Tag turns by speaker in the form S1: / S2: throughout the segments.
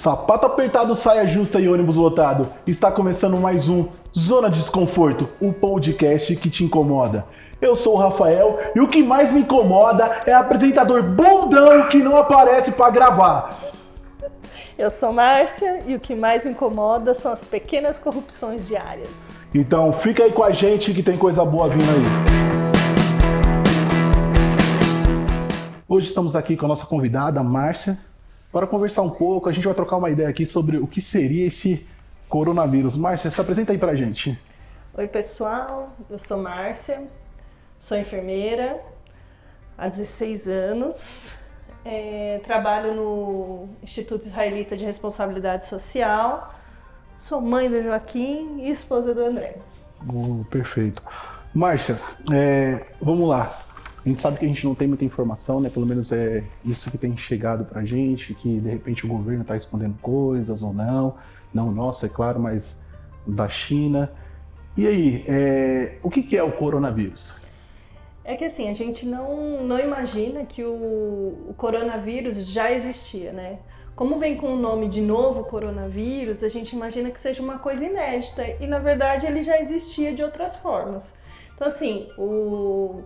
S1: Sapato apertado, saia justa e ônibus lotado. Está começando mais um Zona de Desconforto, o podcast que te incomoda. Eu sou o Rafael e o que mais me incomoda é apresentador bundão que não aparece para gravar.
S2: Eu sou Márcia e o que mais me incomoda são as pequenas corrupções diárias.
S1: Então fica aí com a gente que tem coisa boa vindo aí. Hoje estamos aqui com a nossa convidada, Márcia, para conversar um pouco. A gente vai trocar uma ideia aqui sobre o que seria esse coronavírus. Márcia, se apresenta aí para a gente.
S2: Oi, pessoal. Eu sou Márcia, sou enfermeira há 16 anos. É, trabalho no Instituto Israelita de Responsabilidade Social. Sou mãe do Joaquim e esposa do André.
S1: Oh, perfeito. Márcia, é, vamos lá. A gente sabe que a gente não tem muita informação, né? Pelo menos é isso que tem chegado pra gente, que de repente o governo está escondendo coisas ou não. Não nosso, é claro, mas da China. E aí, é... o que, que é o coronavírus?
S2: É que assim, a gente não, não imagina que o, o coronavírus já existia, né? Como vem com o nome de novo coronavírus, a gente imagina que seja uma coisa inédita e na verdade ele já existia de outras formas. Então assim, o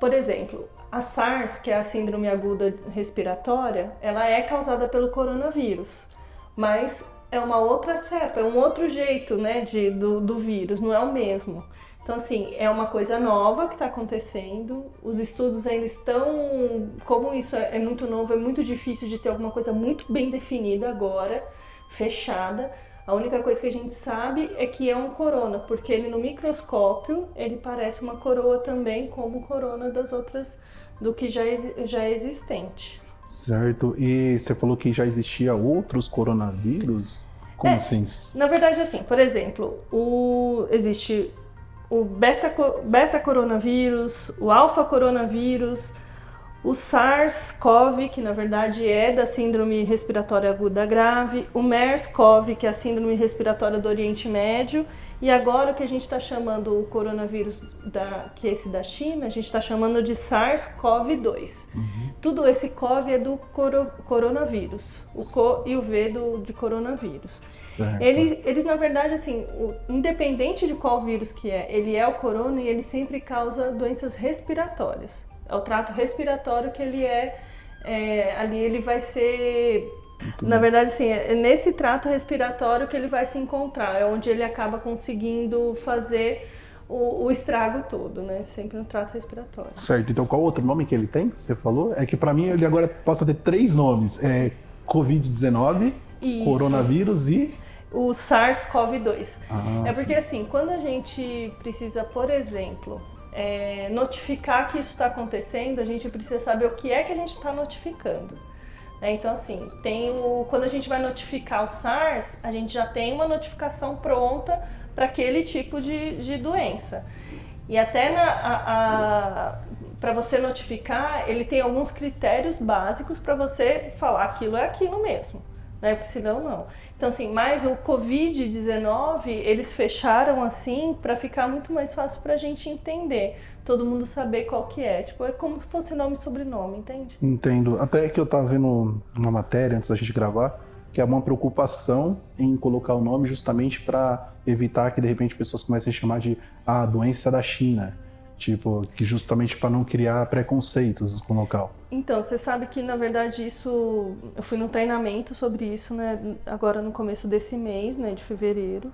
S2: por exemplo, a SARS, que é a síndrome aguda respiratória, ela é causada pelo coronavírus, mas é uma outra cepa, é um outro jeito né, de, do, do vírus, não é o mesmo. Então, assim, é uma coisa nova que está acontecendo. Os estudos ainda estão. Como isso é, é muito novo, é muito difícil de ter alguma coisa muito bem definida agora, fechada. A única coisa que a gente sabe é que é um corona, porque ele no microscópio ele parece uma coroa também, como corona das outras do que já, já é existente.
S1: Certo. E você falou que já existia outros coronavírus? Como
S2: é,
S1: assim?
S2: Na verdade, assim, por exemplo, o, existe o beta, beta coronavírus, o alfa coronavírus, o SARS-CoV, que na verdade é da síndrome respiratória aguda grave, o MERS-CoV, que é a síndrome respiratória do Oriente Médio, e agora o que a gente está chamando o coronavírus, da, que é esse da China, a gente está chamando de SARS-CoV-2. Uhum. Tudo esse CoV é do coro, coronavírus, o CO e o V do, de coronavírus. Eles, eles, na verdade, assim, o, independente de qual vírus que é, ele é o corona e ele sempre causa doenças respiratórias. É o trato respiratório que ele é, é ali ele vai ser na verdade, sim, é nesse trato respiratório que ele vai se encontrar, é onde ele acaba conseguindo fazer o, o, estrago todo, né? Sempre no trato respiratório.
S1: Certo. Então, qual outro nome que ele tem? Você falou? É que para mim ele agora passa a ter três nomes: é Covid-19, coronavírus e
S2: o SARS-CoV-2. Ah, é porque sim. assim, quando a gente precisa, por exemplo, é, notificar que isso está acontecendo, a gente precisa saber o que é que a gente está notificando. Né? Então, assim, tem o, quando a gente vai notificar o SARS, a gente já tem uma notificação pronta para aquele tipo de, de doença. E até para você notificar, ele tem alguns critérios básicos para você falar aquilo é aquilo mesmo, né? Porque senão não. Então, assim, mas o Covid-19, eles fecharam assim para ficar muito mais fácil para a gente entender. Todo mundo saber qual que é. Tipo, é como se fosse nome e sobrenome, entende?
S1: Entendo. Até que eu estava vendo uma matéria antes da gente gravar, que é uma preocupação em colocar o nome justamente para evitar que de repente pessoas comecem a chamar de a ah, doença da China Tipo, que justamente para não criar preconceitos com o local.
S2: Então, você sabe que na verdade isso. Eu fui num treinamento sobre isso, né? Agora no começo desse mês, né? De fevereiro.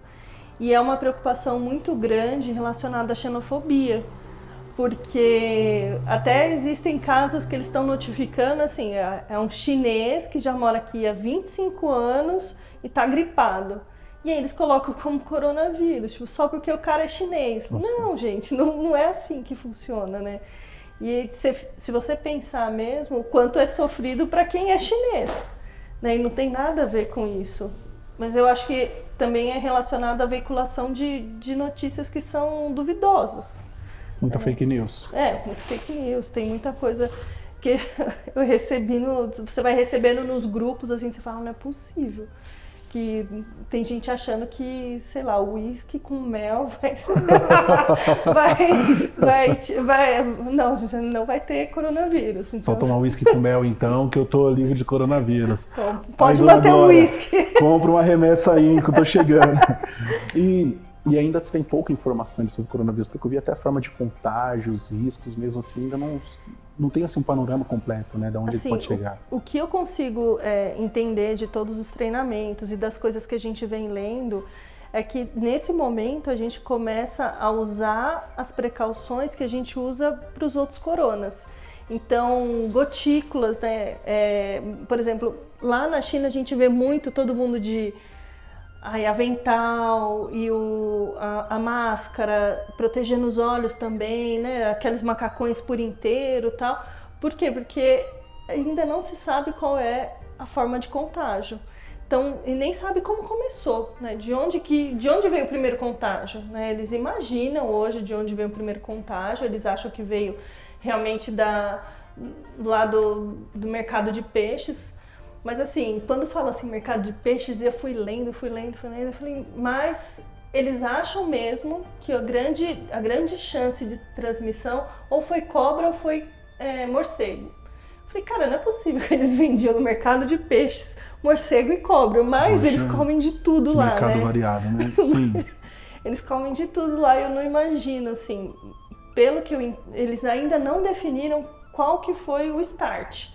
S2: E é uma preocupação muito grande relacionada à xenofobia. Porque até existem casos que eles estão notificando, assim, é, é um chinês que já mora aqui há 25 anos e está gripado. E aí eles colocam como coronavírus, tipo, só porque o cara é chinês. Nossa. Não, gente, não, não é assim que funciona, né? E se, se você pensar mesmo, o quanto é sofrido para quem é chinês. Né? E não tem nada a ver com isso. Mas eu acho que também é relacionado à veiculação de, de notícias que são duvidosas.
S1: Muita é. fake news.
S2: É, muito fake news. Tem muita coisa que eu recebi no. Você vai recebendo nos grupos assim, você fala, não é possível que tem gente achando que, sei lá, o uísque com mel vai, vai, vai, vai, não, não vai ter coronavírus.
S1: Então... Só tomar uísque com mel então, que eu tô livre de coronavírus.
S2: Então, pode Ai, manter o uísque.
S1: Compra uma remessa aí que eu tô chegando. E, e ainda tem pouca informação sobre o coronavírus, porque eu vi até a forma de contágio, os riscos, mesmo assim, ainda não não tem assim um panorama completo, né, de onde assim, ele pode chegar.
S2: O, o que eu consigo é, entender de todos os treinamentos e das coisas que a gente vem lendo é que nesse momento a gente começa a usar as precauções que a gente usa para os outros coronas. Então, gotículas, né? É, por exemplo, lá na China a gente vê muito todo mundo de ai, avental e o, a, a, máscara, protegendo os olhos também, né? Aqueles macacões por inteiro tal. Por quê? Porque ainda não se sabe qual é a forma de contágio. Então, e nem sabe como começou, né? De onde que, de onde veio o primeiro contágio, né? Eles imaginam hoje de onde veio o primeiro contágio, eles acham que veio realmente da lá do, do mercado de peixes, mas assim, quando fala assim mercado de peixes, eu fui lendo, fui lendo, fui lendo, eu falei, mas eles acham mesmo que a grande, a grande chance de transmissão ou foi cobra ou foi é, morcego. Eu falei, cara, não é possível que eles vendiam no mercado de peixes morcego e cobra, mas Poxa, eles comem de tudo lá,
S1: mercado
S2: né?
S1: variado, né? Sim.
S2: eles comem de tudo lá, eu não imagino, assim, pelo que eu, eles ainda não definiram qual que foi o start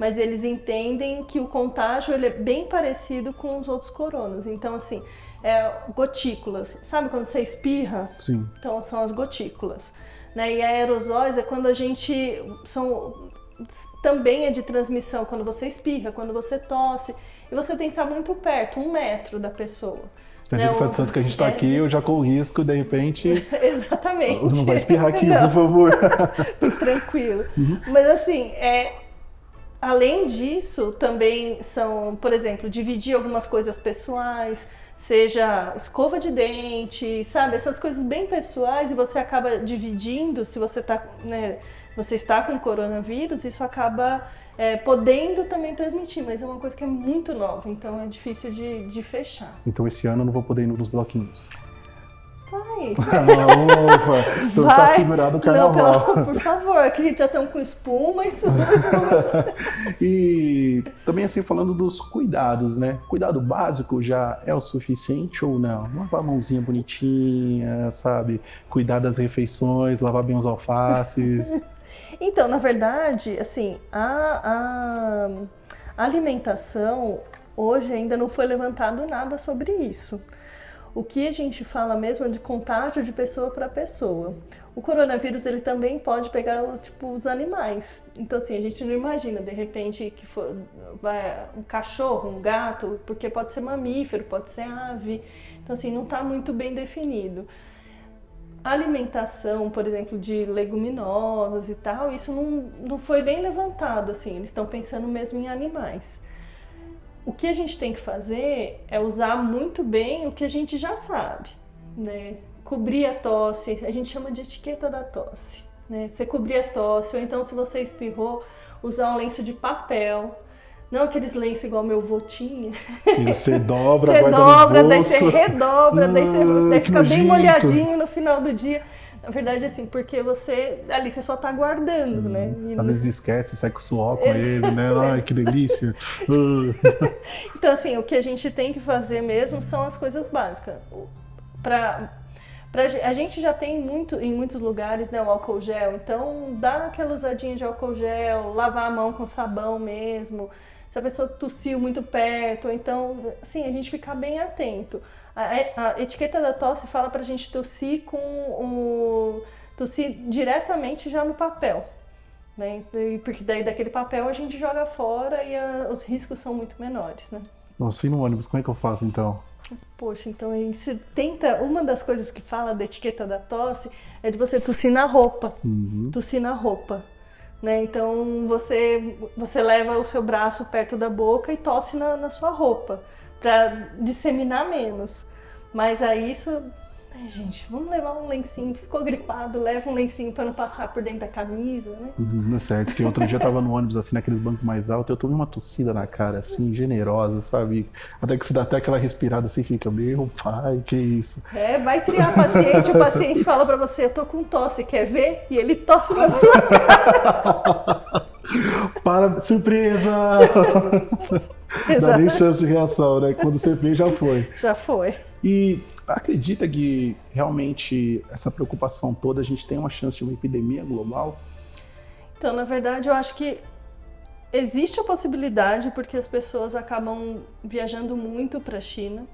S2: mas eles entendem que o contágio ele é bem parecido com os outros coronas. Então, assim, é, gotículas. Sabe quando você espirra?
S1: Sim.
S2: Então, são as gotículas. Né? E aerosóis é quando a gente. São, também é de transmissão, quando você espirra, quando você tosse. E você tem que estar muito perto, um metro da pessoa.
S1: A gente sabe distância que a gente está é... aqui, eu já com risco, de repente.
S2: Exatamente.
S1: Não vai espirrar aqui, por favor.
S2: Tranquilo. Uhum. Mas assim, é, Além disso, também são, por exemplo, dividir algumas coisas pessoais, seja escova de dente, sabe? Essas coisas bem pessoais e você acaba dividindo, se você, tá, né, você está com coronavírus, isso acaba é, podendo também transmitir, mas é uma coisa que é muito nova, então é difícil de, de fechar.
S1: Então esse ano eu não vou poder ir nos bloquinhos.
S2: Vai.
S1: Ah, ufa, então tá segurado o carnaval.
S2: Não, por favor, aqui a gente já estamos com espuma e tudo.
S1: e também assim, falando dos cuidados, né? Cuidado básico já é o suficiente ou não? Lavar a mãozinha bonitinha, sabe? Cuidar das refeições, lavar bem os alfaces.
S2: então, na verdade, assim, a, a alimentação hoje ainda não foi levantado nada sobre isso. O que a gente fala mesmo é de contágio de pessoa para pessoa. O coronavírus ele também pode pegar tipo os animais. Então assim, a gente não imagina de repente que for vai, um cachorro, um gato, porque pode ser mamífero, pode ser ave. Então assim, não está muito bem definido. A alimentação, por exemplo, de leguminosas e tal, isso não, não foi nem levantado assim. Eles estão pensando mesmo em animais. O que a gente tem que fazer é usar muito bem o que a gente já sabe, né? Cobrir a tosse, a gente chama de etiqueta da tosse, né? Você cobrir a tosse, ou então se você espirrou, usar um lenço de papel, não aqueles lenços igual meu vô tinha.
S1: Que você dobra,
S2: você dobra, daí você redobra, daí, você, daí fica bem molhadinho no final do dia. Na verdade, assim, porque você ali você só tá guardando, hum, né?
S1: E às vezes esquece, sai com suor com ele, né? Ai, que delícia.
S2: então, assim, o que a gente tem que fazer mesmo são as coisas básicas. Pra, pra, a gente já tem muito, em muitos lugares, né, o álcool gel, então dá aquela usadinha de álcool gel, lavar a mão com sabão mesmo. Se a pessoa tossiu muito perto, então, assim, a gente ficar bem atento. A, a etiqueta da tosse fala para a gente tossir com o tossir diretamente já no papel, né? Porque daí daquele papel a gente joga fora e a, os riscos são muito menores, né?
S1: Nossa, e no ônibus, como é que eu faço então?
S2: Poxa, então você tenta. Uma das coisas que fala da etiqueta da tosse é de você tossir na roupa. Uhum. Tossir na roupa. Né? Então você, você leva o seu braço perto da boca e tosse na, na sua roupa para disseminar menos. Mas aí isso né, gente, vamos levar um lencinho, ficou gripado, leva um lencinho para não passar por dentro da camisa, né?
S1: Uhum, é certo, porque outro dia eu tava no ônibus, assim, naqueles bancos mais altos, eu tomei uma tossida na cara, assim, generosa, sabe? Até que você dá até aquela respirada assim, fica, meu pai, que isso?
S2: É, vai criar paciente, o paciente fala para você, eu tô com tosse, quer ver? E ele tosse na sua cara.
S1: Para, surpresa! Dá nem chance de reação, né? Quando você vê, já foi.
S2: Já foi.
S1: E acredita que realmente essa preocupação toda a gente tem uma chance de uma epidemia global?
S2: Então, na verdade, eu acho que existe a possibilidade porque as pessoas acabam viajando muito para a China,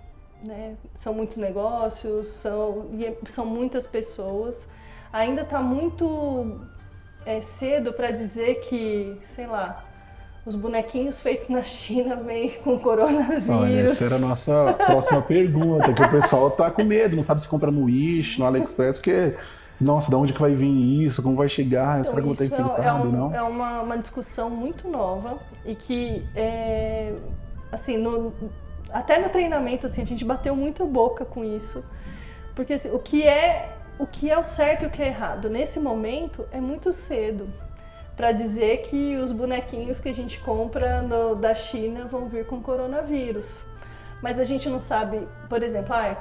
S2: né? São muitos negócios, são, é, são muitas pessoas. Ainda está muito é, cedo para dizer que, sei lá, os bonequinhos feitos na China vêm com coronavírus. Olha,
S1: essa era a nossa próxima pergunta, que o pessoal tá com medo, não sabe se compra no Wish, no AliExpress, porque, nossa, de onde que vai vir isso, como vai chegar, então, será que eu vou estar infectado,
S2: é, um,
S1: não?
S2: É uma, uma discussão muito nova e que, é, assim, no, até no treinamento, assim, a gente bateu muito boca com isso, porque assim, o que é o que é o certo e o que é errado. Nesse momento é muito cedo para dizer que os bonequinhos que a gente compra no, da China vão vir com coronavírus. Mas a gente não sabe, por exemplo, ah,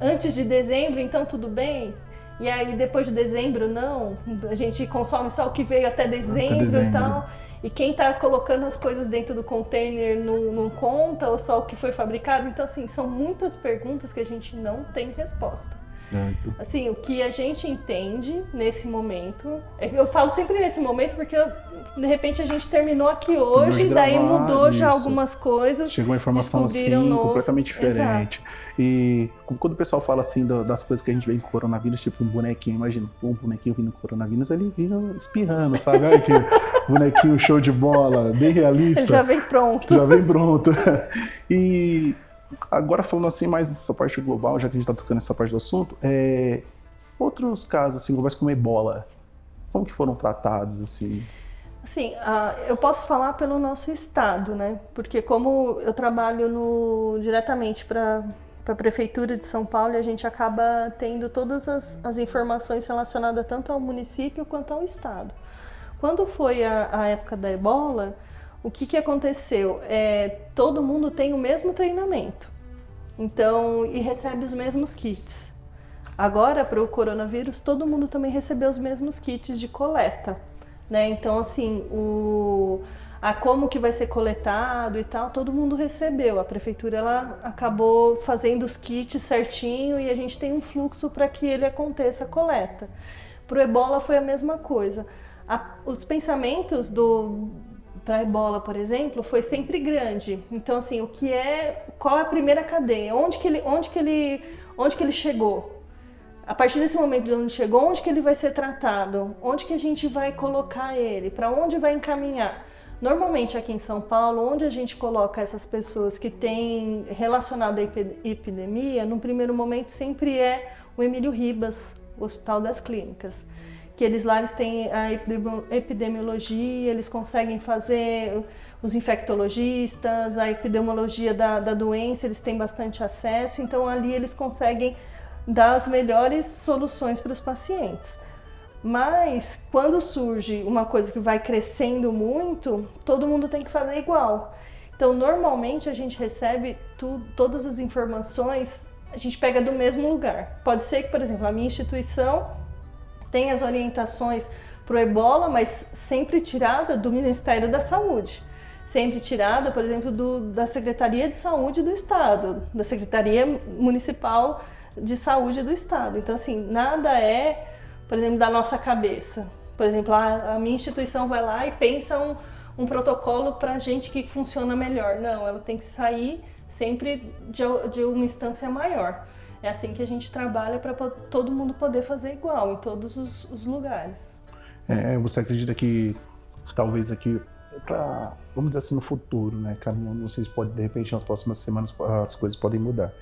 S2: antes de dezembro, então tudo bem? E aí depois de dezembro, não? A gente consome só o que veio até dezembro, até dezembro. e tal. E quem está colocando as coisas dentro do container não, não conta, ou só o que foi fabricado? Então, assim, são muitas perguntas que a gente não tem resposta.
S1: Certo.
S2: Assim, o que a gente entende nesse momento, é eu falo sempre nesse momento porque de repente a gente terminou aqui hoje, gravar, daí mudou isso. já algumas coisas.
S1: Chegou uma informação assim novo. completamente diferente. Exato. E quando o pessoal fala assim das coisas que a gente vê em coronavírus, tipo um bonequinho, imagina, um bonequinho vindo com coronavírus, ele vindo espirrando, sabe? Olha que bonequinho show de bola, bem realista. Ele
S2: já vem pronto.
S1: Já vem pronto. E Agora falando assim mais dessa parte global, já que a gente está tocando essa parte do assunto, é... outros casos assim, globais como ebola, como que foram tratados assim?
S2: Sim, uh, eu posso falar pelo nosso estado, né? Porque como eu trabalho no, diretamente para a prefeitura de São Paulo, a gente acaba tendo todas as, as, informações relacionadas tanto ao município quanto ao estado. Quando foi a, a época da ebola, o que, que aconteceu? É, todo mundo tem o mesmo treinamento, então e recebe os mesmos kits. Agora para o coronavírus, todo mundo também recebeu os mesmos kits de coleta, né? Então assim, o a como que vai ser coletado e tal, todo mundo recebeu. A prefeitura ela acabou fazendo os kits certinho e a gente tem um fluxo para que ele aconteça a coleta. Para o Ebola foi a mesma coisa. A, os pensamentos do, para ebola, por exemplo, foi sempre grande. Então, assim, o que é, qual é a primeira cadeia? Onde que ele, onde que ele, onde que ele chegou? A partir desse momento de onde chegou, onde que ele vai ser tratado? Onde que a gente vai colocar ele? Para onde vai encaminhar? Normalmente aqui em São Paulo, onde a gente coloca essas pessoas que têm relacionado à epidemia, no primeiro momento sempre é o Emílio Ribas, o Hospital das Clínicas que eles lá eles têm a epidemiologia, eles conseguem fazer os infectologistas, a epidemiologia da, da doença, eles têm bastante acesso, então ali eles conseguem dar as melhores soluções para os pacientes. Mas quando surge uma coisa que vai crescendo muito, todo mundo tem que fazer igual. Então, normalmente a gente recebe tu, todas as informações, a gente pega do mesmo lugar. Pode ser que, por exemplo, a minha instituição tem as orientações para o ebola, mas sempre tirada do Ministério da Saúde. Sempre tirada, por exemplo, do, da Secretaria de Saúde do Estado, da Secretaria Municipal de Saúde do Estado. Então, assim, nada é, por exemplo, da nossa cabeça. Por exemplo, a, a minha instituição vai lá e pensa um, um protocolo para a gente que funciona melhor. Não, ela tem que sair sempre de, de uma instância maior. É assim que a gente trabalha para todo mundo poder fazer igual em todos os, os lugares.
S1: É, você acredita que talvez aqui para vamos dizer assim no futuro, né? Não sei se pode de repente nas próximas semanas as coisas podem mudar,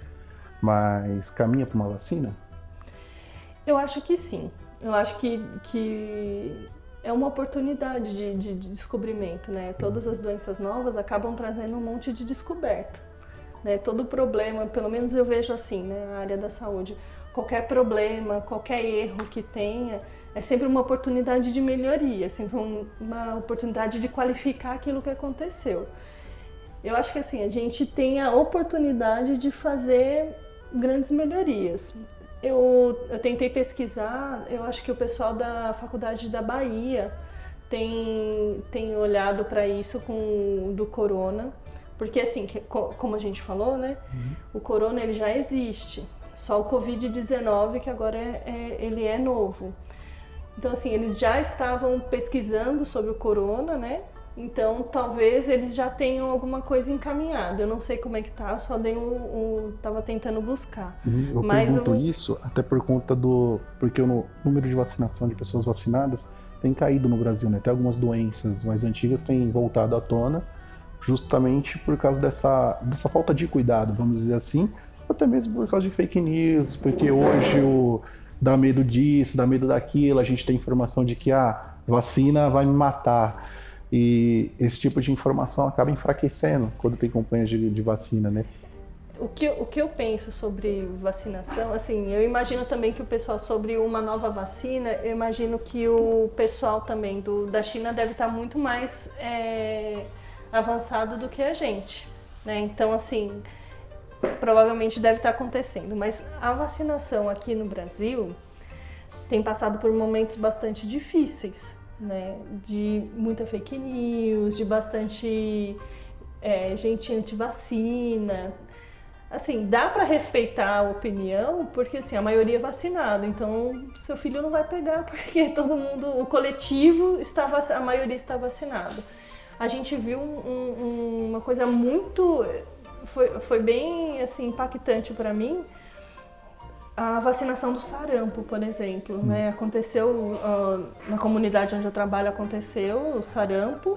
S1: mas caminha para uma vacina?
S2: Eu acho que sim. Eu acho que, que é uma oportunidade de, de, de descobrimento, né? Todas as doenças novas acabam trazendo um monte de descoberta. Né? Todo problema, pelo menos eu vejo assim, né? a área da saúde. qualquer problema, qualquer erro que tenha, é sempre uma oportunidade de melhoria, é sempre um, uma oportunidade de qualificar aquilo que aconteceu. Eu acho que assim, a gente tem a oportunidade de fazer grandes melhorias. Eu, eu tentei pesquisar, eu acho que o pessoal da Faculdade da Bahia tem, tem olhado para isso com do corona, porque assim, que, como a gente falou, né, uhum. o corona ele já existe, só o Covid-19 que agora é, é, ele é novo. Então assim, eles já estavam pesquisando sobre o corona, né, então, talvez eles já tenham alguma coisa encaminhada. Eu não sei como é que tá, só dei um, um tava tentando buscar.
S1: Uhum, eu Mas pergunto eu... isso até por conta do porque o número de vacinação de pessoas vacinadas tem caído no Brasil, né? Até algumas doenças mais antigas têm voltado à tona, justamente por causa dessa dessa falta de cuidado, vamos dizer assim, até mesmo por causa de fake news, porque hoje o dá medo disso, dá medo daquilo, a gente tem informação de que a ah, vacina vai me matar. E esse tipo de informação acaba enfraquecendo quando tem campanhas de, de vacina, né?
S2: O que, o que eu penso sobre vacinação, assim, eu imagino também que o pessoal sobre uma nova vacina, eu imagino que o pessoal também do, da China deve estar muito mais é, avançado do que a gente, né? Então, assim, provavelmente deve estar acontecendo. Mas a vacinação aqui no Brasil tem passado por momentos bastante difíceis, né? De muita fake news, de bastante é, gente anti-vacina. Assim, dá para respeitar a opinião, porque assim, a maioria é vacinado, então seu filho não vai pegar porque todo mundo, o coletivo, está, a maioria está vacinado. A gente viu um, um, uma coisa muito, foi, foi bem assim, impactante para mim, a vacinação do sarampo, por exemplo, né? Aconteceu uh, na comunidade onde eu trabalho aconteceu o sarampo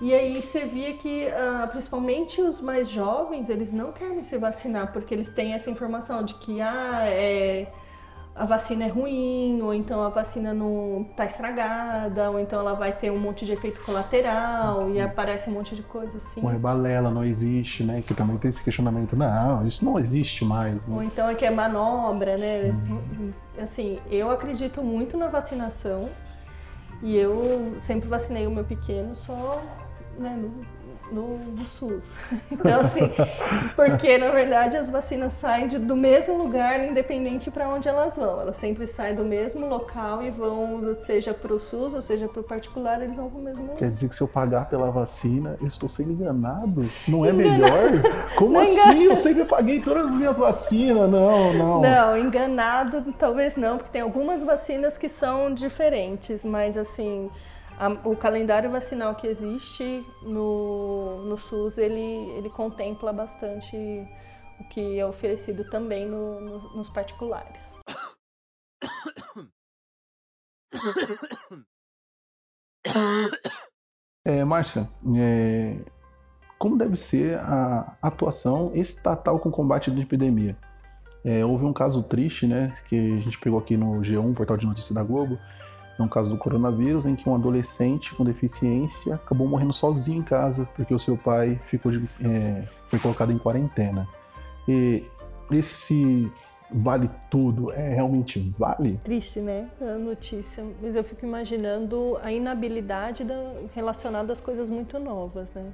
S2: e aí você via que uh, principalmente os mais jovens eles não querem se vacinar porque eles têm essa informação de que ah é a vacina é ruim, ou então a vacina não está estragada, ou então ela vai ter um monte de efeito colateral uhum. e aparece um monte de coisa assim.
S1: Ou é balela, não existe, né? Que também tem esse questionamento, não, isso não existe mais. Né?
S2: Ou então é que é manobra, né? Uhum. Assim, eu acredito muito na vacinação e eu sempre vacinei o meu pequeno só né, no, no SUS. Então, assim, porque na verdade as vacinas saem de, do mesmo lugar, independente para onde elas vão. Elas sempre saem do mesmo local e vão, seja para o SUS ou seja para o particular, eles vão para o mesmo lugar.
S1: Quer dizer que se eu pagar pela vacina, eu estou sendo enganado? Não é melhor? Como não assim? Eu sempre paguei todas as minhas vacinas. Não, não.
S2: Não, enganado talvez não, porque tem algumas vacinas que são diferentes, mas assim a, o calendário vacinal que existe no, no SUS, ele, ele contempla bastante o que é oferecido também no, no, nos particulares.
S1: É, Márcia, é, como deve ser a atuação estatal com combate à epidemia? É, houve um caso triste, né, que a gente pegou aqui no G1, portal de notícias da Globo, é um caso do coronavírus em que um adolescente com deficiência acabou morrendo sozinho em casa porque o seu pai ficou de, é, foi colocado em quarentena. E esse vale tudo é realmente vale?
S2: Triste, né? A notícia. Mas eu fico imaginando a inabilidade da, relacionada às coisas muito novas, né?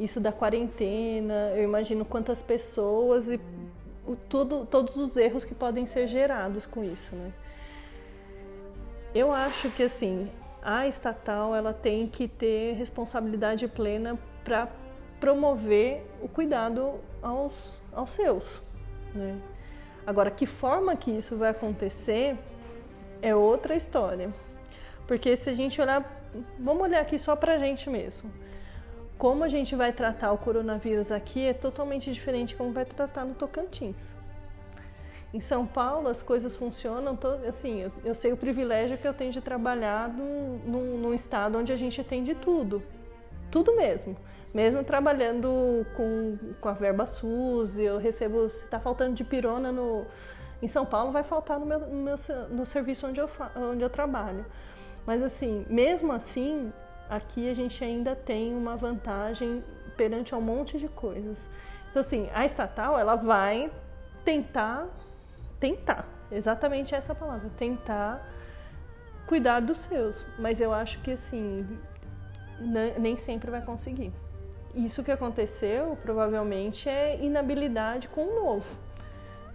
S2: Isso da quarentena, eu imagino quantas pessoas e o, tudo, todos os erros que podem ser gerados com isso, né? Eu acho que assim, a estatal ela tem que ter responsabilidade plena para promover o cuidado aos, aos seus. Né? Agora, que forma que isso vai acontecer é outra história. Porque se a gente olhar, vamos olhar aqui só para a gente mesmo. Como a gente vai tratar o coronavírus aqui é totalmente diferente de como vai tratar no Tocantins. Em São Paulo as coisas funcionam, todo, assim, eu, eu, sei o privilégio que eu tenho de trabalhar num, num, num, estado onde a gente tem de tudo, tudo mesmo. Mesmo trabalhando com, com a verba SUS, eu recebo, se está faltando de pirona no, em São Paulo, vai faltar no, meu, no, meu, no serviço onde eu, onde eu trabalho. Mas assim, mesmo assim, aqui a gente ainda tem uma vantagem perante um monte de coisas. Então assim, a estatal ela vai tentar tentar, exatamente essa palavra, tentar cuidar dos seus. Mas eu acho que assim, nem sempre vai conseguir. Isso que aconteceu provavelmente é inabilidade com o novo.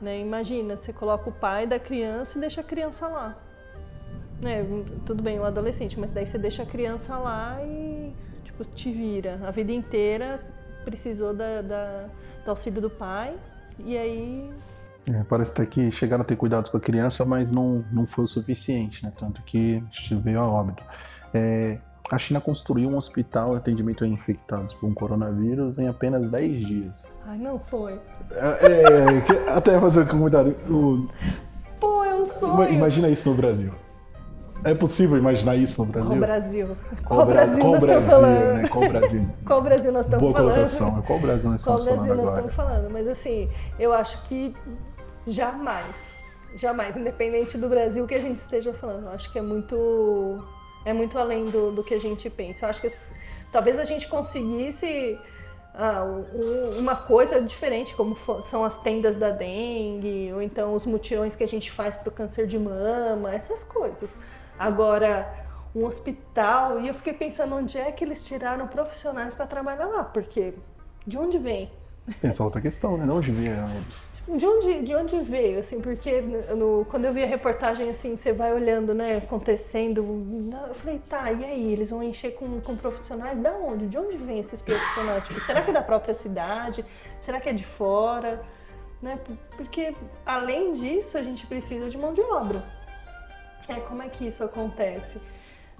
S2: Né? Imagina, você coloca o pai da criança e deixa a criança lá. Né? Tudo bem, um adolescente, mas daí você deixa a criança lá e tipo, te vira. A vida inteira precisou da, da do auxílio do pai e aí
S1: é, parece até que chegaram a ter cuidados com a criança, mas não, não foi o suficiente, né? Tanto que veio a óbito. É, a China construiu um hospital de atendimento a infectados por um coronavírus em apenas 10 dias.
S2: Ai, não sonho.
S1: É, é, até fazer um comentário. O...
S2: Pô, é um sonho.
S1: Imagina isso no Brasil. É possível imaginar isso no Brasil?
S2: Qual Brasil?
S1: Qual, Brasil, qual Brasil, né? Qual Brasil?
S2: qual Brasil nós estamos
S1: Boa
S2: falando?
S1: colocação. Qual Brasil nós estamos
S2: qual Brasil
S1: falando
S2: nós
S1: agora?
S2: estamos falando? Mas assim, eu acho que jamais, jamais, independente do Brasil que a gente esteja falando, eu acho que é muito, é muito além do, do que a gente pensa. Eu acho que talvez a gente conseguisse ah, um, uma coisa diferente, como são as tendas da dengue, ou então os mutirões que a gente faz para o câncer de mama, essas coisas. Agora, um hospital, e eu fiquei pensando onde é que eles tiraram profissionais para trabalhar lá, porque de onde vem?
S1: Essa outra questão, né? De onde vieram eles?
S2: De onde, de onde veio, assim, porque no, quando eu vi a reportagem, assim, você vai olhando, né, acontecendo, eu falei, tá, e aí, eles vão encher com, com profissionais? Da onde? De onde vêm esses profissionais? Tipo, será que é da própria cidade? Será que é de fora? Né? Porque, além disso, a gente precisa de mão de obra. É, como é que isso acontece?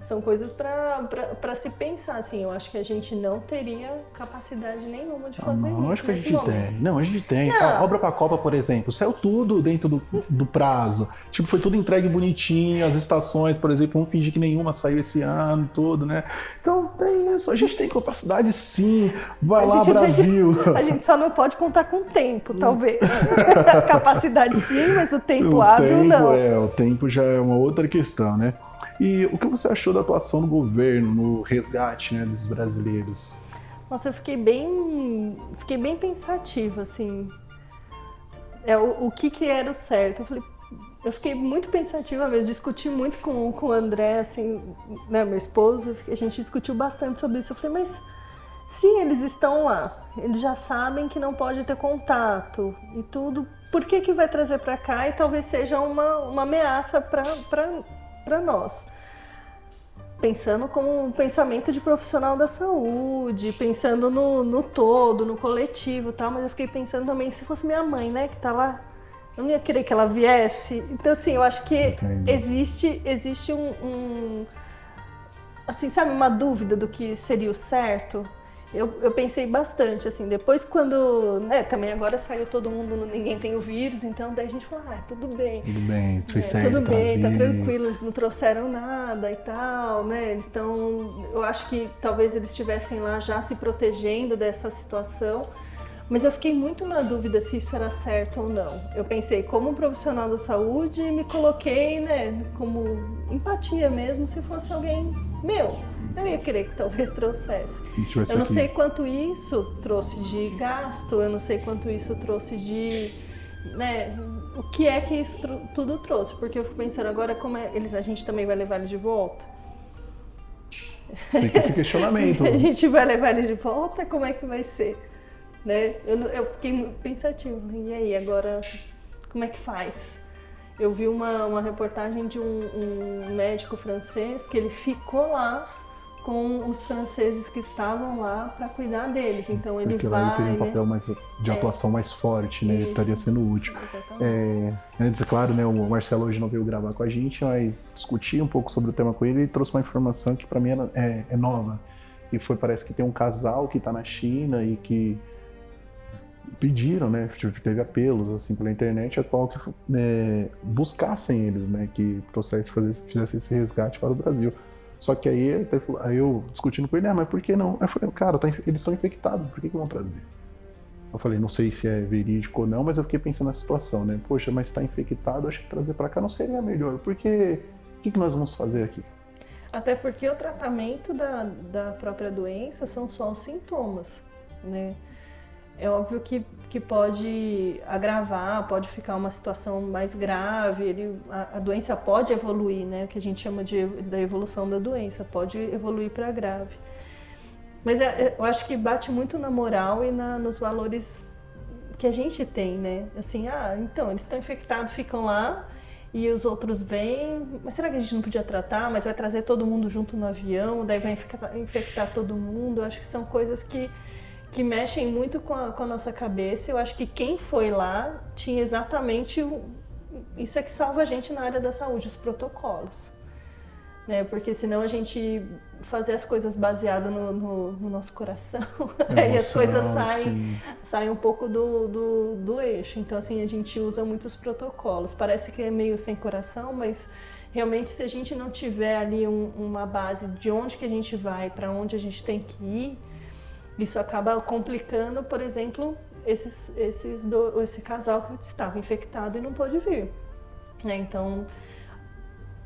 S2: São coisas para se pensar, assim. Eu acho que a gente não teria capacidade nenhuma de fazer ah, não, isso.
S1: Acho que a gente
S2: momento.
S1: tem. Não, a gente tem. Não. A obra para a Copa, por exemplo, saiu tudo dentro do, do prazo. Tipo, foi tudo entregue bonitinho. As estações, por exemplo, vamos fingir que nenhuma saiu esse ano todo, né? Então tem isso. A gente tem capacidade sim. Vai a lá, gente, Brasil.
S2: A gente, a gente, só não pode contar com o tempo, talvez. capacidade sim, mas o tempo o hábil
S1: tempo,
S2: não.
S1: É, o tempo já é uma outra questão, né? E o que você achou da atuação do governo no resgate né, dos brasileiros?
S2: Nossa, eu fiquei bem, fiquei bem pensativa, assim. É, o, o que, que era o certo? Eu falei, eu fiquei muito pensativa mesmo, discuti muito com, com o André, assim, né, meu esposo, a gente discutiu bastante sobre isso. Eu falei, mas se eles estão lá, eles já sabem que não pode ter contato e tudo, por que, que vai trazer para cá e talvez seja uma, uma ameaça para para nós. Pensando como um pensamento de profissional da saúde, pensando no, no todo, no coletivo tal, mas eu fiquei pensando também, se fosse minha mãe, né, que tá lá, eu não ia querer que ela viesse. Então, assim, eu acho que existe, existe um, um, assim, sabe, uma dúvida do que seria o certo eu, eu pensei bastante, assim, depois quando, né, também agora saiu todo mundo, ninguém tem o vírus, então daí a gente falou, ah, tudo bem.
S1: Tudo bem,
S2: é, Tudo bem, tá tranquilo, eles não trouxeram nada e tal, né, eles estão, eu acho que talvez eles estivessem lá já se protegendo dessa situação, mas eu fiquei muito na dúvida se isso era certo ou não. Eu pensei, como um profissional da saúde, me coloquei, né, como empatia mesmo, se fosse alguém meu. Eu ia querer que talvez trouxesse. Eu não aqui. sei quanto isso trouxe de gasto, eu não sei quanto isso trouxe de. Né, o que é que isso tudo trouxe? Porque eu fico pensando agora como é, eles, a gente também vai levar eles de volta.
S1: Fica esse questionamento.
S2: a gente vai levar eles de volta, como é que vai ser? Né? Eu, eu fiquei pensativo. E aí, agora, como é que faz? Eu vi uma, uma reportagem de um, um médico francês que ele ficou lá com os franceses que estavam lá para cuidar deles. Então ele
S1: Porque
S2: vai.
S1: Porque lá ele teria um papel mais, de é. atuação mais forte, né? Isso. Ele estaria sendo útil. É, antes, claro, né? O Marcelo hoje não veio gravar com a gente, mas discuti um pouco sobre o tema com ele e trouxe uma informação que para mim é, é, nova. E foi, parece que tem um casal que está na China e que pediram, né, teve apelos assim pela internet a qual que é, buscassem eles, né, que trouxesse, fazer, fizesse esse resgate para o Brasil. Só que aí, aí eu discutindo com ele, ah, mas por que não? Eu falei, cara, tá, eles estão infectados, por que, que vão trazer? Eu falei, não sei se é verídico ou não, mas eu fiquei pensando na situação, né? Poxa, mas está infectado, acho que trazer para cá não seria melhor, porque o que, que nós vamos fazer aqui?
S2: Até porque o tratamento da, da própria doença são só os sintomas, né? É óbvio que, que pode agravar, pode ficar uma situação mais grave, ele, a, a doença pode evoluir, né? O que a gente chama de, da evolução da doença, pode evoluir para grave. Mas é, é, eu acho que bate muito na moral e na, nos valores que a gente tem, né? Assim, ah, então, eles estão infectados, ficam lá e os outros vêm, mas será que a gente não podia tratar? Mas vai trazer todo mundo junto no avião, daí vai infectar, todo mundo. Eu acho que são coisas que que mexem muito com a, com a, nossa cabeça. Eu acho que quem foi lá tinha exatamente o, isso é que salva a gente na área da saúde, os protocolos. Né? Porque senão a gente fazer as coisas baseado no, no, no nosso coração, aí as coisas saem, saem um pouco do, do, do eixo. Então, assim, a gente usa muitos protocolos. Parece que é meio sem coração, mas realmente se a gente não tiver ali um, uma base de onde que a gente vai, para onde a gente tem que ir, isso acaba complicando, por exemplo, esses, esses do, esse casal que estava infectado e não pôde vir. Né? Então,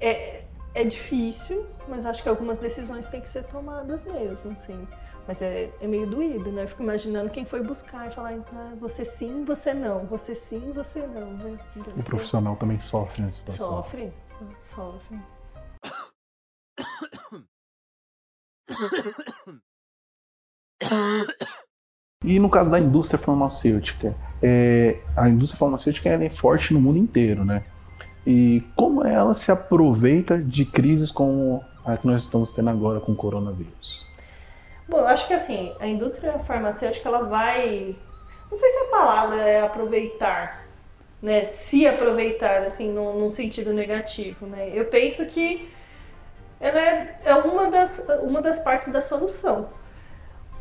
S2: é, é difícil, mas acho que algumas decisões têm que ser tomadas mesmo, assim. Mas é, é meio doído, né? Eu fico imaginando quem foi buscar e falar, ah, você sim, você não, você sim, você não. Né?
S1: O profissional também sofre nessa situação.
S2: Sofre, sofre.
S1: E no caso da indústria farmacêutica, é, a indústria farmacêutica é forte no mundo inteiro, né? E como ela se aproveita de crises como a que nós estamos tendo agora com o coronavírus?
S2: Bom, eu acho que assim, a indústria farmacêutica ela vai, não sei se a palavra é aproveitar, né? Se aproveitar, assim, num, num sentido negativo, né? Eu penso que ela é, é uma, das, uma das partes da solução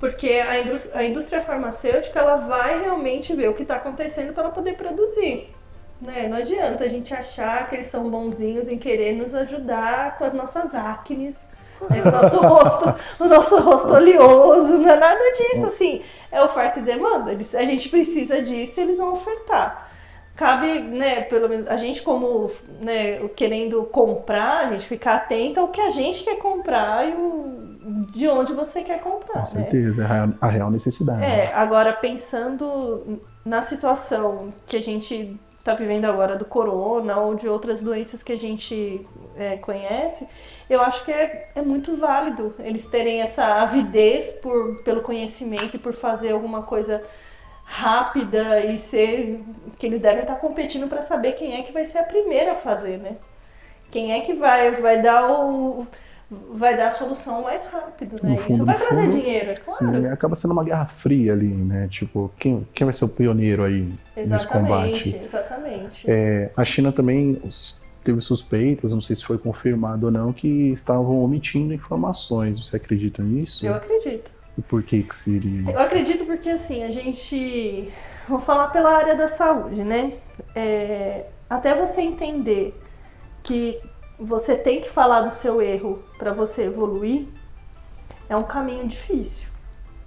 S2: porque a indústria, a indústria farmacêutica ela vai realmente ver o que está acontecendo para ela poder produzir. Né? Não adianta a gente achar que eles são bonzinhos em querer nos ajudar com as nossas acnes, né? o nosso rosto, o nosso rosto oleoso, não é nada disso, assim, é oferta e demanda. Eles, a gente precisa disso e eles vão ofertar cabe, né, pelo menos a gente como, né, querendo comprar, a gente ficar atento ao que a gente quer comprar e o, de onde você quer comprar. Com
S1: né? certeza, né? a real necessidade.
S2: É, agora pensando na situação que a gente está vivendo agora do corona ou de outras doenças que a gente é, conhece, eu acho que é, é muito válido eles terem essa avidez por, pelo conhecimento e por fazer alguma coisa rápida e ser que eles devem estar competindo para saber quem é que vai ser a primeira a fazer, né? Quem é que vai vai dar o vai dar a solução mais rápido, né? Fundo, Isso vai trazer fundo, dinheiro, é claro. Sim,
S1: acaba sendo uma guerra fria ali, né? Tipo, quem, quem vai ser o pioneiro aí exatamente, nesse combate?
S2: Exatamente.
S1: É, a China também teve suspeitas, não sei se foi confirmado ou não, que estavam omitindo informações. Você acredita nisso?
S2: Eu acredito.
S1: E por que que seria?
S2: Eu acredito porque assim, a gente. Vou falar pela área da saúde, né? É, até você entender que você tem que falar do seu erro para você evoluir, é um caminho difícil.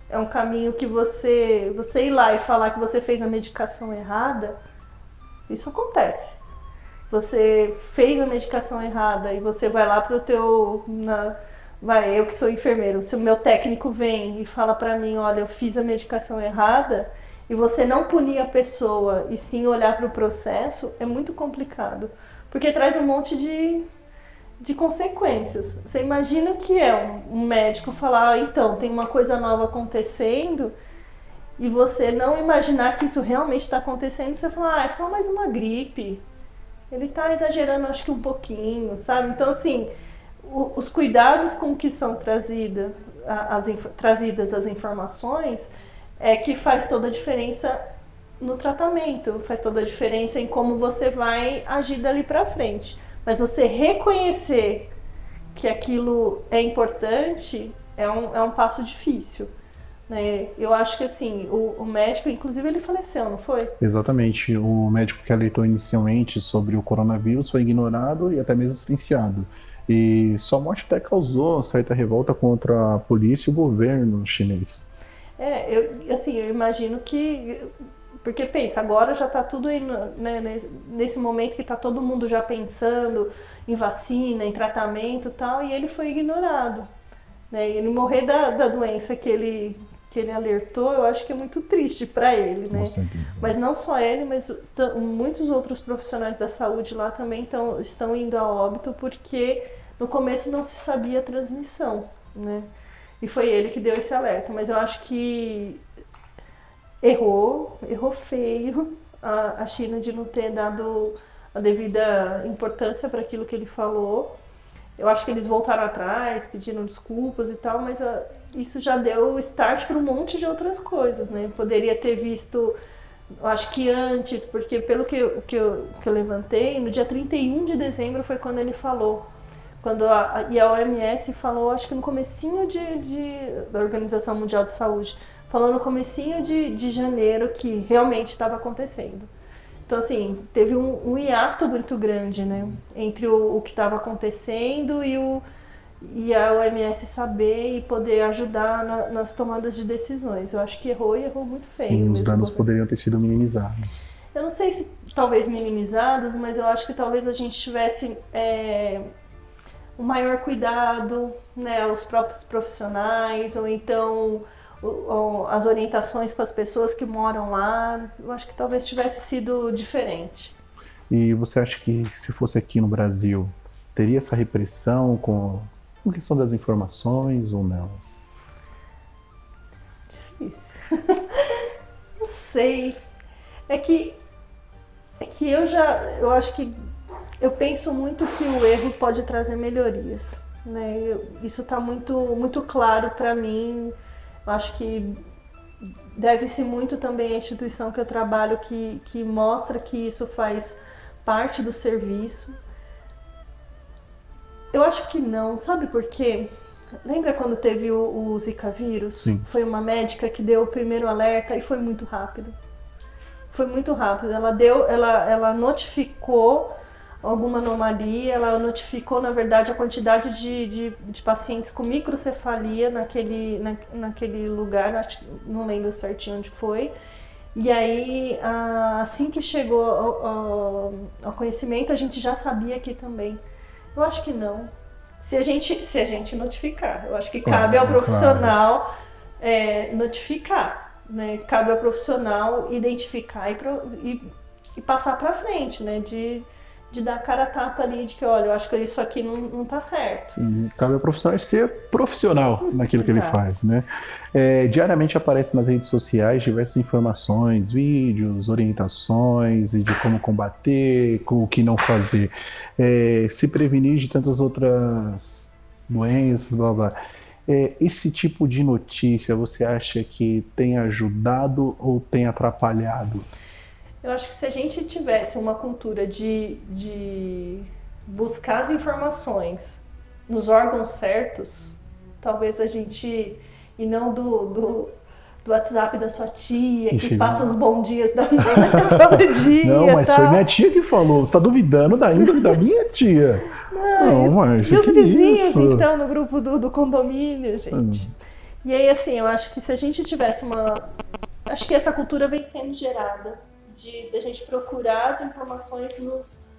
S2: É um caminho que você, você ir lá e falar que você fez a medicação errada, isso acontece. Você fez a medicação errada e você vai lá para o teu na, vai, eu que sou enfermeiro, se o meu técnico vem e fala para mim, olha, eu fiz a medicação errada, e você não punir a pessoa e sim olhar para o processo, é muito complicado. Porque traz um monte de, de consequências. Você imagina o que é um, médico falar, ah, então, tem uma coisa nova acontecendo, e você não imaginar que isso realmente está acontecendo, você fala, ah, é só mais uma gripe. Ele está exagerando, acho que um pouquinho, sabe? Então, assim, os cuidados com que são trazida, as, trazidas as informações é que faz toda a diferença no tratamento, faz toda a diferença em como você vai agir dali para frente. Mas você reconhecer que aquilo é importante é um, é um passo difícil. Né? Eu acho que assim, o, o, médico, inclusive, ele faleceu, não foi?
S1: Exatamente. O médico que alertou inicialmente sobre o coronavírus foi ignorado e até mesmo silenciado. E sua morte até causou certa revolta contra a polícia e o governo chinês.
S2: É, eu, assim, eu imagino que. Porque pensa, agora já está tudo aí, né, nesse momento que está todo mundo já pensando em vacina, em tratamento e tal, e ele foi ignorado. Né? Ele morrer da, da doença que ele, que ele alertou, eu acho que é muito triste para ele, né? Mas não só ele, mas muitos outros profissionais da saúde lá também tão, estão indo a óbito porque no começo não se sabia a transmissão, né? E foi ele que deu esse alerta, mas eu acho que errou, errou feio a, a China de não ter dado a devida importância para aquilo que ele falou. Eu acho que eles voltaram atrás, pediram desculpas e tal, mas uh, isso já deu start para um monte de outras coisas, né? Poderia ter visto, acho que antes, porque pelo que, eu, que, eu, que eu levantei, no dia 31 de dezembro foi quando ele falou. Quando a, a, e a OMS falou, acho que no comecinho de, de, da Organização Mundial de Saúde, falou no comecinho de, de janeiro que realmente estava acontecendo. Então, assim, teve um, um hiato muito grande, né? Entre o, o que estava acontecendo e, o, e a OMS saber e poder ajudar na, nas tomadas de decisões. Eu acho que errou e errou muito feio.
S1: Sim, os danos poderiam ter sido minimizados.
S2: Eu não sei se talvez minimizados, mas eu acho que talvez a gente tivesse é, um maior cuidado, né? Os próprios profissionais, ou então as orientações com as pessoas que moram lá, eu acho que talvez tivesse sido diferente.
S1: E você acha que se fosse aqui no Brasil, teria essa repressão com a questão das informações ou não?
S2: Difícil. não sei. É que é que eu já eu acho que eu penso muito que o erro pode trazer melhorias, né? Isso está muito muito claro para mim acho que deve-se muito também à instituição que eu trabalho, que, que mostra que isso faz parte do serviço. Eu acho que não, sabe por quê? Lembra quando teve o, o Zika vírus?
S1: Sim.
S2: Foi uma médica que deu o primeiro alerta e foi muito rápido. Foi muito rápido. Ela deu, ela, ela notificou alguma anomalia, ela notificou, na verdade, a quantidade de, de, de pacientes com microcefalia naquele, na, naquele lugar, não lembro certinho onde foi. E aí, assim que chegou ao, ao, conhecimento, a gente já sabia aqui também. Eu acho que não. Se a gente, se a gente notificar, eu acho que cabe ao profissional claro. é, notificar, né? Cabe ao profissional identificar e, e, e passar para frente, né? De, de dar cara a tapa ali, de que, olha, eu acho que isso aqui não, não tá certo.
S1: Sim, cabe ao profissional ser profissional naquilo que ele faz, né? É, diariamente aparecem nas redes sociais diversas informações, vídeos, orientações e de como combater, com o que não fazer, é, se prevenir de tantas outras doenças, blá blá. É, esse tipo de notícia você acha que tem ajudado ou tem atrapalhado?
S2: Eu acho que se a gente tivesse uma cultura de, de buscar as informações nos órgãos certos, talvez a gente. E não do, do, do WhatsApp da sua tia, que passa os bons dias da todo dia.
S1: Não, mas foi minha tia que falou. Você está duvidando da índole da minha tia. Não, não mas.
S2: E os vizinhos, isso? então, no grupo do, do condomínio, gente. Hum. E aí, assim, eu acho que se a gente tivesse uma. Acho que essa cultura vem sendo gerada de, de a gente procurar as informações nos,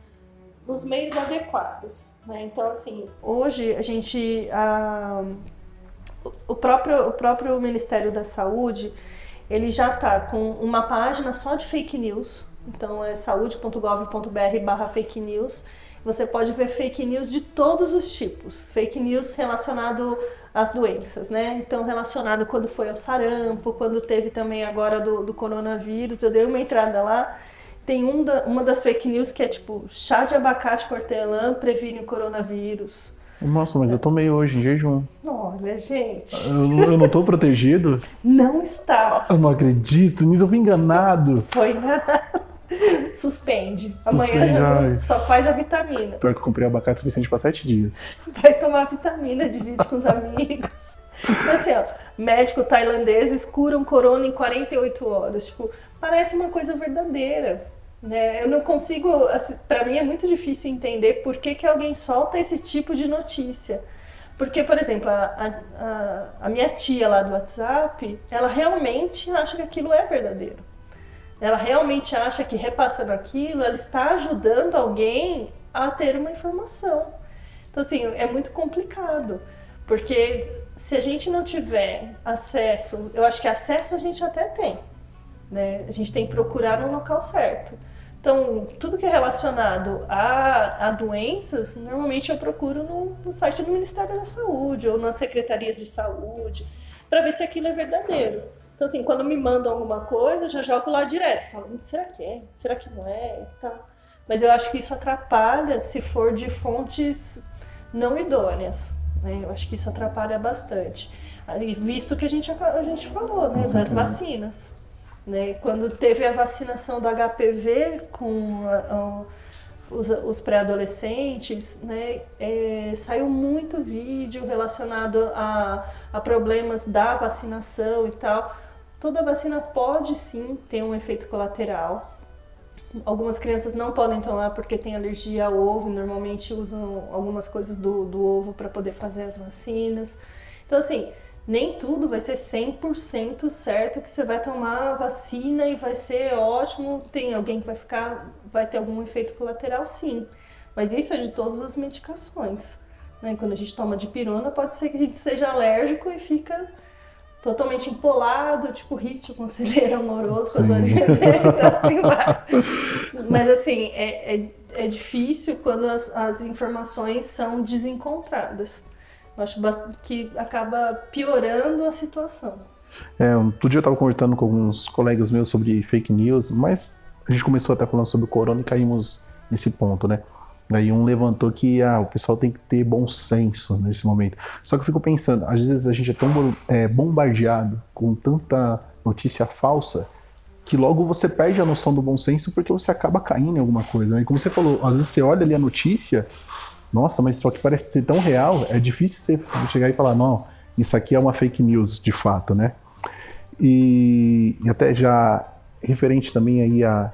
S2: nos meios adequados. Né? Então, assim, hoje a gente. A, o, próprio, o próprio Ministério da Saúde ele já está com uma página só de fake news. Então é saúde.gov.br barra fake news você pode ver fake news de todos os tipos. Fake news relacionado às doenças, né? Então, relacionado quando foi ao sarampo, quando teve também agora do, do coronavírus. Eu dei uma entrada lá. Tem um da, uma das fake news que é tipo: chá de abacate hortelã previne o coronavírus.
S1: Nossa, mas eu tomei hoje em jejum.
S2: Olha, gente.
S1: Eu, eu não estou protegido?
S2: Não está.
S1: Eu não acredito, nisso eu fui enganado.
S2: Foi enganado. Suspende. Amanhã só faz a vitamina.
S1: Pior que eu comprei abacate suficiente para sete dias.
S2: Vai tomar vitamina, divide com os amigos. assim, ó, médico tailandeses curam corona em 48 horas. Tipo, parece uma coisa verdadeira. Né? Eu não consigo, assim, para mim é muito difícil entender por que, que alguém solta esse tipo de notícia. Porque, por exemplo, a, a, a minha tia lá do WhatsApp, ela realmente acha que aquilo é verdadeiro ela realmente acha que repassando aquilo, ela está ajudando alguém a ter uma informação. Então, assim, é muito complicado. Porque se a gente não tiver acesso, eu acho que acesso a gente até tem, né? A gente tem que procurar no local certo. Então, tudo que é relacionado a, a doenças, normalmente eu procuro no, no, site do Ministério da Saúde ou nas secretarias de saúde, para ver se aquilo é verdadeiro. Então, assim, quando me mandam alguma coisa, eu já jogo lá direto. Falo, hum, será que é? Será que não é? Tá. Mas eu acho que isso atrapalha se for de fontes não idôneas. Né? Eu acho que isso atrapalha bastante. Visto que a gente, a gente falou, né? Das vacinas. Né? Quando teve a vacinação do HPV com a, a, os, os pré-adolescentes, né? É, saiu muito vídeo relacionado a, a problemas da vacinação e tal. Toda vacina pode sim ter um efeito colateral, Algumas crianças não podem tomar porque têm alergia ao ovo, normalmente usam algumas coisas do, do ovo para poder fazer as vacinas. Então, assim, nem tudo vai ser 100% certo que você vai tomar a vacina e vai ser ótimo. Tem alguém que vai ficar, vai ter algum efeito colateral, sim. Mas isso é de todas as medicações. Né? Quando a gente toma de pirona, pode ser que a gente seja alérgico e fica totalmente empolado, tipo hit, conselheiro amoroso com as orelhas assim vai. Mas assim, é, é, é difícil quando as, as, informações são desencontradas. Eu acho que acaba piorando a situação.
S1: É, outro dia eu estava conversando com alguns colegas meus sobre fake news, mas a gente começou até falando sobre o corona e caímos nesse ponto, né? Aí um levantou que ah, o pessoal tem que ter bom senso nesse momento. Só que eu fico pensando, às vezes a gente é tão é, bombardeado com tanta notícia falsa que logo você perde a noção do bom senso porque você acaba caindo em alguma coisa. Né? E como você falou, às vezes você olha ali a notícia, nossa, mas só que parece ser tão real, é difícil você chegar e falar, não, isso aqui é uma fake news de fato, né? E, e até já referente também aí a,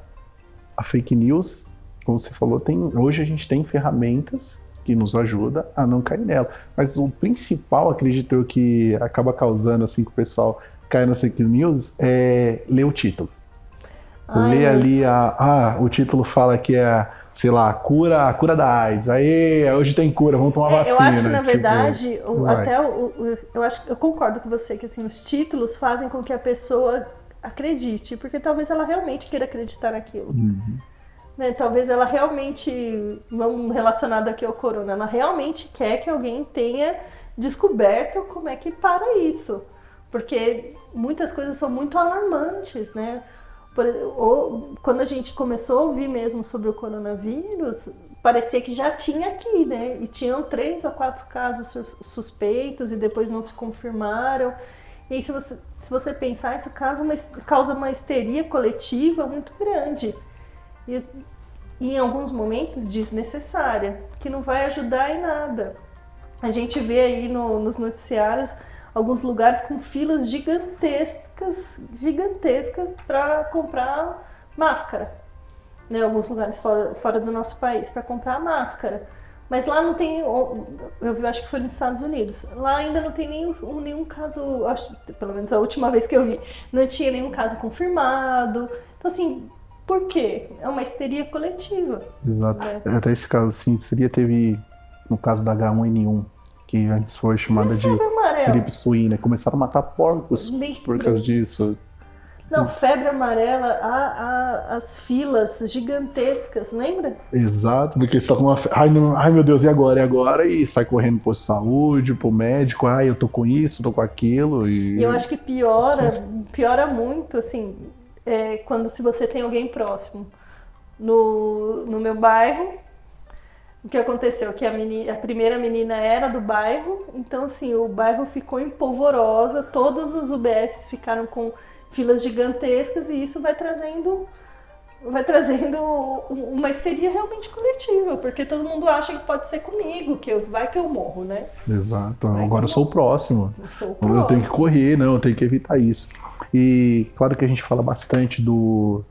S1: a fake news, como você falou, tem, hoje a gente tem ferramentas que nos ajuda a não cair nela. Mas o principal, acredito eu, que acaba causando assim que o pessoal cai nas fake news é ler o título. Ai, ler ali a, ah, o título fala que é, sei lá, a cura, a cura da AIDS. Aí, hoje tem cura, vamos tomar vacina.
S2: Eu acho que na tipo, verdade, o, até o, o, eu acho, eu concordo com você que assim, os títulos fazem com que a pessoa acredite, porque talvez ela realmente queira acreditar naquilo. Uhum. Né, talvez ela realmente, vamos relacionado aqui ao corona, ela realmente quer que alguém tenha descoberto como é que para isso. Porque muitas coisas são muito alarmantes, né? Por, ou, quando a gente começou a ouvir mesmo sobre o coronavírus, parecia que já tinha aqui, né? E tinham três ou quatro casos suspeitos e depois não se confirmaram. E aí, se você, se você pensar, isso causa uma, causa uma histeria coletiva muito grande e, e em alguns momentos desnecessária, que não vai ajudar em nada. A gente vê aí no, nos noticiários alguns lugares com filas gigantescas, gigantescas para comprar máscara. Né, alguns lugares fora, fora do nosso país para comprar máscara. Mas lá não tem, eu acho que foi nos Estados Unidos. Lá ainda não tem nenhum, nenhum caso, acho, pelo menos a última vez que eu vi, não tinha nenhum caso confirmado. Então assim, por quê? É uma histeria coletiva.
S1: Exato. Né? Até esse caso, assim, seria teve no caso da H1N1, que antes foi chamada de gripe suína. Começaram a matar porcos por causa disso.
S2: Não, febre amarela, as filas gigantescas, lembra?
S1: Exato, porque só com uma. Ai, não, ai meu Deus, e agora? E agora? E sai correndo pro saúde, pro médico, ai, eu tô com isso, tô com aquilo. E
S2: eu acho que piora, piora muito, assim, é, quando se você tem alguém próximo. No, no meu bairro, o que aconteceu? Que a, menina, a primeira menina era do bairro, então assim, o bairro ficou em polvorosa, todos os UBS ficaram com filas gigantescas e isso vai trazendo vai trazendo uma histeria realmente coletiva, porque todo mundo acha que pode ser comigo, que eu, vai que eu morro, né?
S1: Exato. Vai Agora eu sou o próximo. Eu sou o próximo. Eu tenho que correr, não, eu tenho que evitar isso. E claro que a gente fala bastante do.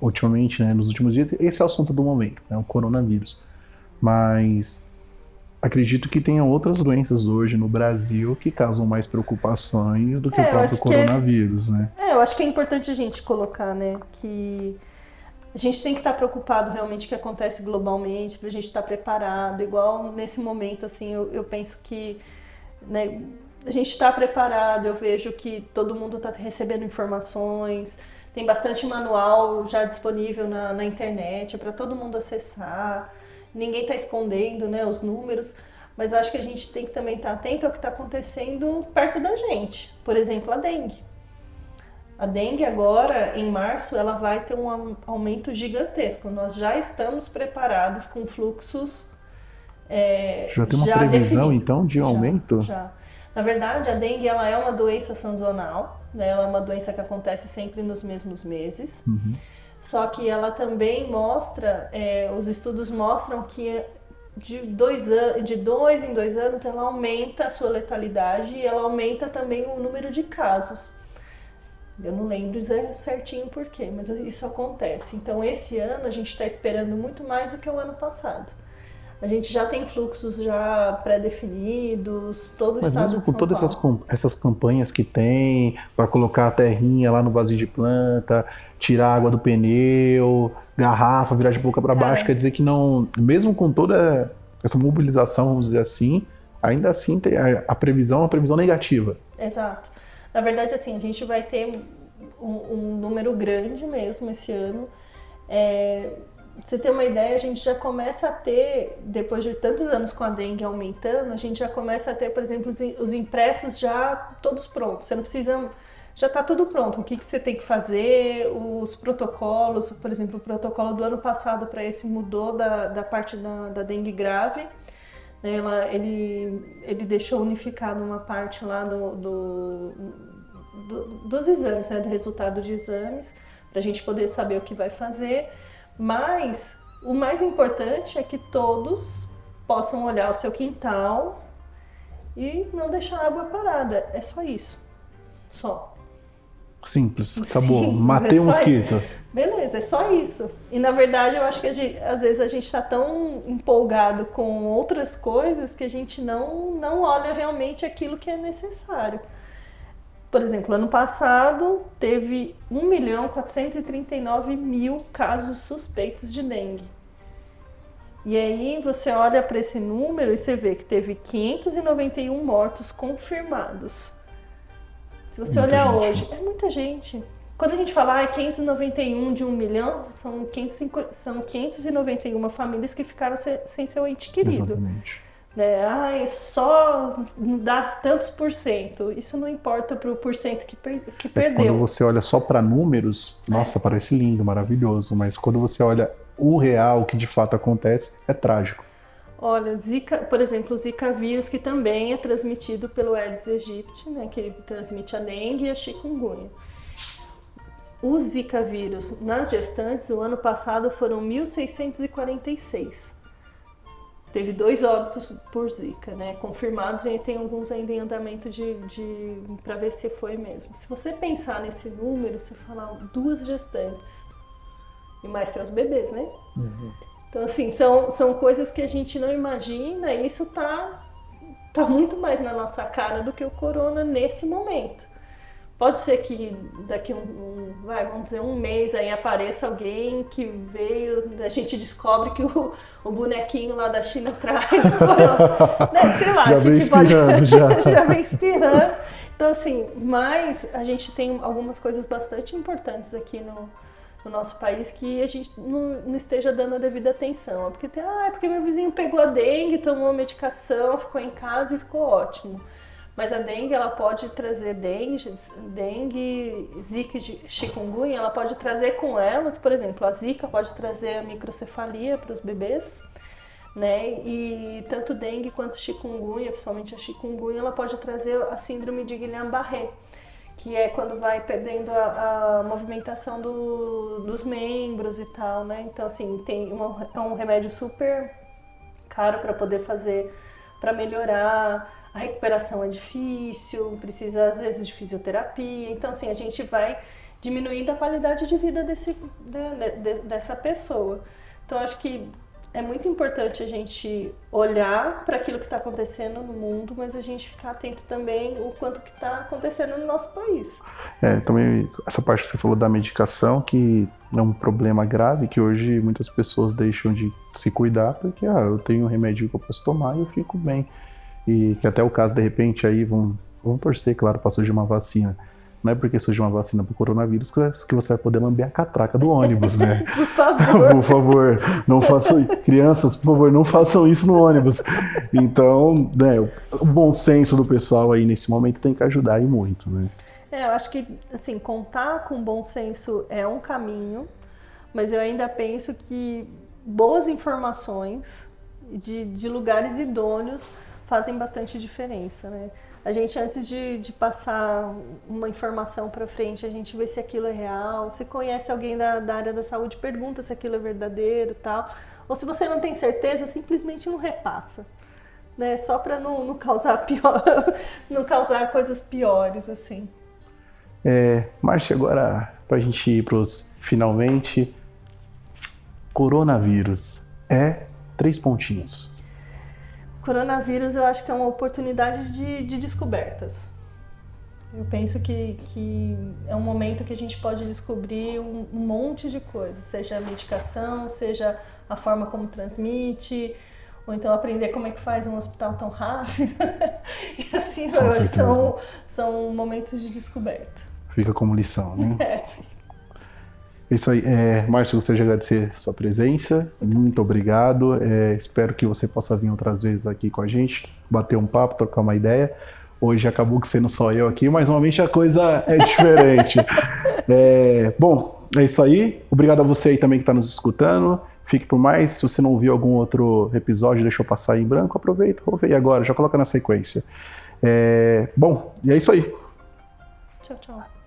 S1: Ultimamente, né, nos últimos dias, esse é o assunto do momento, né, o coronavírus. Mas acredito que tenha outras doenças hoje no Brasil que causam mais preocupações do que é, o próprio é coronavírus,
S2: é,
S1: né?
S2: É, eu acho que é importante a gente colocar, né, que a gente tem que estar preocupado realmente o que acontece globalmente, para a gente estar preparado. Igual nesse momento, assim, eu, eu penso que né? A gente está preparado, eu vejo que todo mundo está recebendo informações, tem bastante manual já disponível na, na internet para todo mundo acessar, ninguém está escondendo né, os números, mas acho que a gente tem que também estar tá atento ao que está acontecendo perto da gente. Por exemplo, a dengue. A dengue agora, em março, ela vai ter um aumento gigantesco. Nós já estamos preparados com fluxos.
S1: É, já tem uma já previsão, definido. então, de um já, aumento?
S2: Já. Na verdade, a dengue ela é uma doença sazonal, né? ela é uma doença que acontece sempre nos mesmos meses. Uhum. Só que ela também mostra, é, os estudos mostram que de dois, de dois em dois anos ela aumenta a sua letalidade e ela aumenta também o número de casos. Eu não lembro certinho porquê, mas isso acontece. Então, esse ano a gente está esperando muito mais do que o ano passado. A gente já tem fluxos já pré-definidos, todo o
S1: Mas
S2: estado
S1: mesmo com todas essas, essas campanhas que tem para colocar a terrinha lá no vazio de planta, tirar água do pneu, garrafa, virar de boca para baixo, quer dizer que não, mesmo com toda essa mobilização, vamos dizer assim, ainda assim tem a, a previsão é uma previsão negativa.
S2: Exato. Na verdade, assim, a gente vai ter um, um número grande mesmo esse ano. É, você ter uma ideia, a gente já começa a ter, depois de tantos anos com a dengue aumentando, a gente já começa a ter, por exemplo, os, os impressos já todos prontos. Você não precisa. Já está tudo pronto. O que, que você tem que fazer, os protocolos, por exemplo, o protocolo do ano passado para esse mudou da, da parte da, da dengue grave. Né? Ela, ele, ele deixou unificado uma parte lá do, do, do dos exames, né? do resultado de exames, para a gente poder saber o que vai fazer. Mas o mais importante é que todos possam olhar o seu quintal e não deixar a água parada. É só isso. Só.
S1: Simples, acabou. Simples, Matei é um mosquito.
S2: Beleza, é só isso. E na verdade eu acho que gente, às vezes a gente está tão empolgado com outras coisas que a gente não, não olha realmente aquilo que é necessário. Por exemplo, ano passado teve 1 milhão 439 mil casos suspeitos de dengue. E aí você olha para esse número e você vê que teve 591 mortos confirmados. Se você muita olhar gente. hoje, é muita gente. Quando a gente fala ah, 591 de 1 milhão, são, 505, são 591 famílias que ficaram sem seu ente querido. Exatamente né? Ah, é só dar tantos por cento. Isso não importa para o porcento que, per que é, perdeu.
S1: Quando você olha só para números, nossa, é. parece lindo, maravilhoso. Mas quando você olha o real, o que de fato acontece, é trágico.
S2: Olha, Zika, por exemplo, o Zika vírus, que também é transmitido pelo Aedes aegypti, né, que transmite a dengue e a chikungunya. O Zika vírus nas gestantes, o ano passado foram 1.646 teve dois óbitos por Zika, né? Confirmados e tem alguns ainda em andamento de, de para ver se foi mesmo. Se você pensar nesse número, você fala duas gestantes e mais seus bebês, né? Uhum. Então assim são, são coisas que a gente não imagina e isso tá tá muito mais na nossa cara do que o corona nesse momento. Pode ser que daqui um, um, vai, vamos dizer, um mês aí apareça alguém que veio, a gente descobre que o, o bonequinho lá da China traz, né, sei lá,
S1: já
S2: que,
S1: vem que espirrando, pode... já.
S2: já vem espirrando. Então assim, mas a gente tem algumas coisas bastante importantes aqui no, no nosso país que a gente não, não, esteja dando a devida atenção. Porque tem, ah, é porque meu vizinho pegou a dengue, tomou medicação, ficou em casa e ficou ótimo. Mas a dengue, ela pode trazer dengue, dengue, zika chikungunya, ela pode trazer com elas, por exemplo, a zika pode trazer a microcefalia para os bebês, né? E tanto dengue quanto chikungunya, principalmente a chikungunya, ela pode trazer a síndrome de Guillain-Barré, que é quando vai perdendo a, a movimentação do, dos membros e tal, né? Então, assim, tem uma, é um remédio super caro para poder fazer, para melhorar a recuperação é difícil, precisa às vezes de fisioterapia. Então, assim, a gente vai diminuindo a qualidade de vida desse, de, de, dessa pessoa. Então, acho que é muito importante a gente olhar para aquilo que está acontecendo no mundo, mas a gente ficar atento também o quanto que está acontecendo no nosso país.
S1: É, também essa parte que você falou da medicação, que é um problema grave, que hoje muitas pessoas deixam de se cuidar porque ah, eu tenho um remédio que eu posso tomar e eu fico bem. E que até o caso, de repente, aí vão, vão torcer, claro, para surgir uma vacina. Não é porque surgiu uma vacina para o coronavírus que você vai poder lamber a catraca do ônibus, né?
S2: por favor.
S1: por favor, não façam Crianças, por favor, não façam isso no ônibus. Então, né, o bom senso do pessoal aí nesse momento tem que ajudar aí muito, né?
S2: É, eu acho que, assim, contar com bom senso é um caminho, mas eu ainda penso que boas informações de, de lugares idôneos fazem bastante diferença, né? A gente, antes de, de passar uma informação para frente, a gente vê se aquilo é real. Se conhece alguém da, da área da saúde, pergunta se aquilo é verdadeiro tal. Ou se você não tem certeza, simplesmente não repassa. Né? Só para não, não causar pior, não causar coisas piores, assim.
S1: É, Márcia, agora para a gente ir para os finalmente. Coronavírus é três pontinhos
S2: coronavírus eu acho que é uma oportunidade de, de descobertas. Eu penso que, que é um momento que a gente pode descobrir um, um monte de coisas, seja a medicação, seja a forma como transmite, ou então aprender como é que faz um hospital tão rápido. e assim, eu acho que são, são momentos de descoberta.
S1: Fica como lição, né? É. É isso aí. É, Márcio, gostaria de agradecer a sua presença. Muito obrigado. É, espero que você possa vir outras vezes aqui com a gente, bater um papo, trocar uma ideia. Hoje acabou que sendo só eu aqui, mas normalmente a coisa é diferente. é, bom, é isso aí. Obrigado a você aí também que está nos escutando. Fique por mais. Se você não ouviu algum outro episódio, deixou passar em branco, aproveita, ouve aí agora, já coloca na sequência. É, bom, e é isso aí.
S2: Tchau, tchau.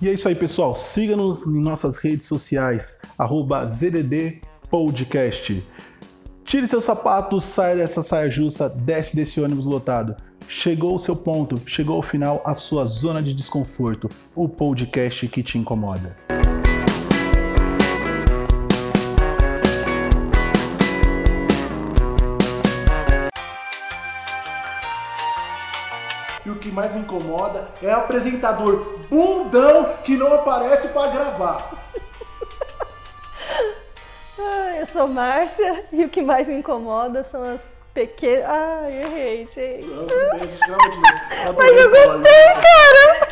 S1: E é isso aí, pessoal. Siga-nos em nossas redes sociais, ZDD Podcast. Tire seus sapatos, saia dessa saia justa, desce desse ônibus lotado. Chegou o seu ponto, chegou ao final a sua zona de desconforto, o podcast que te incomoda. Que mais me incomoda é o apresentador bundão que não aparece para gravar.
S2: ah, eu sou Márcia e o que mais me incomoda são as pequenas. Ai, errei, gente. Não, Mas eu gostei, cara!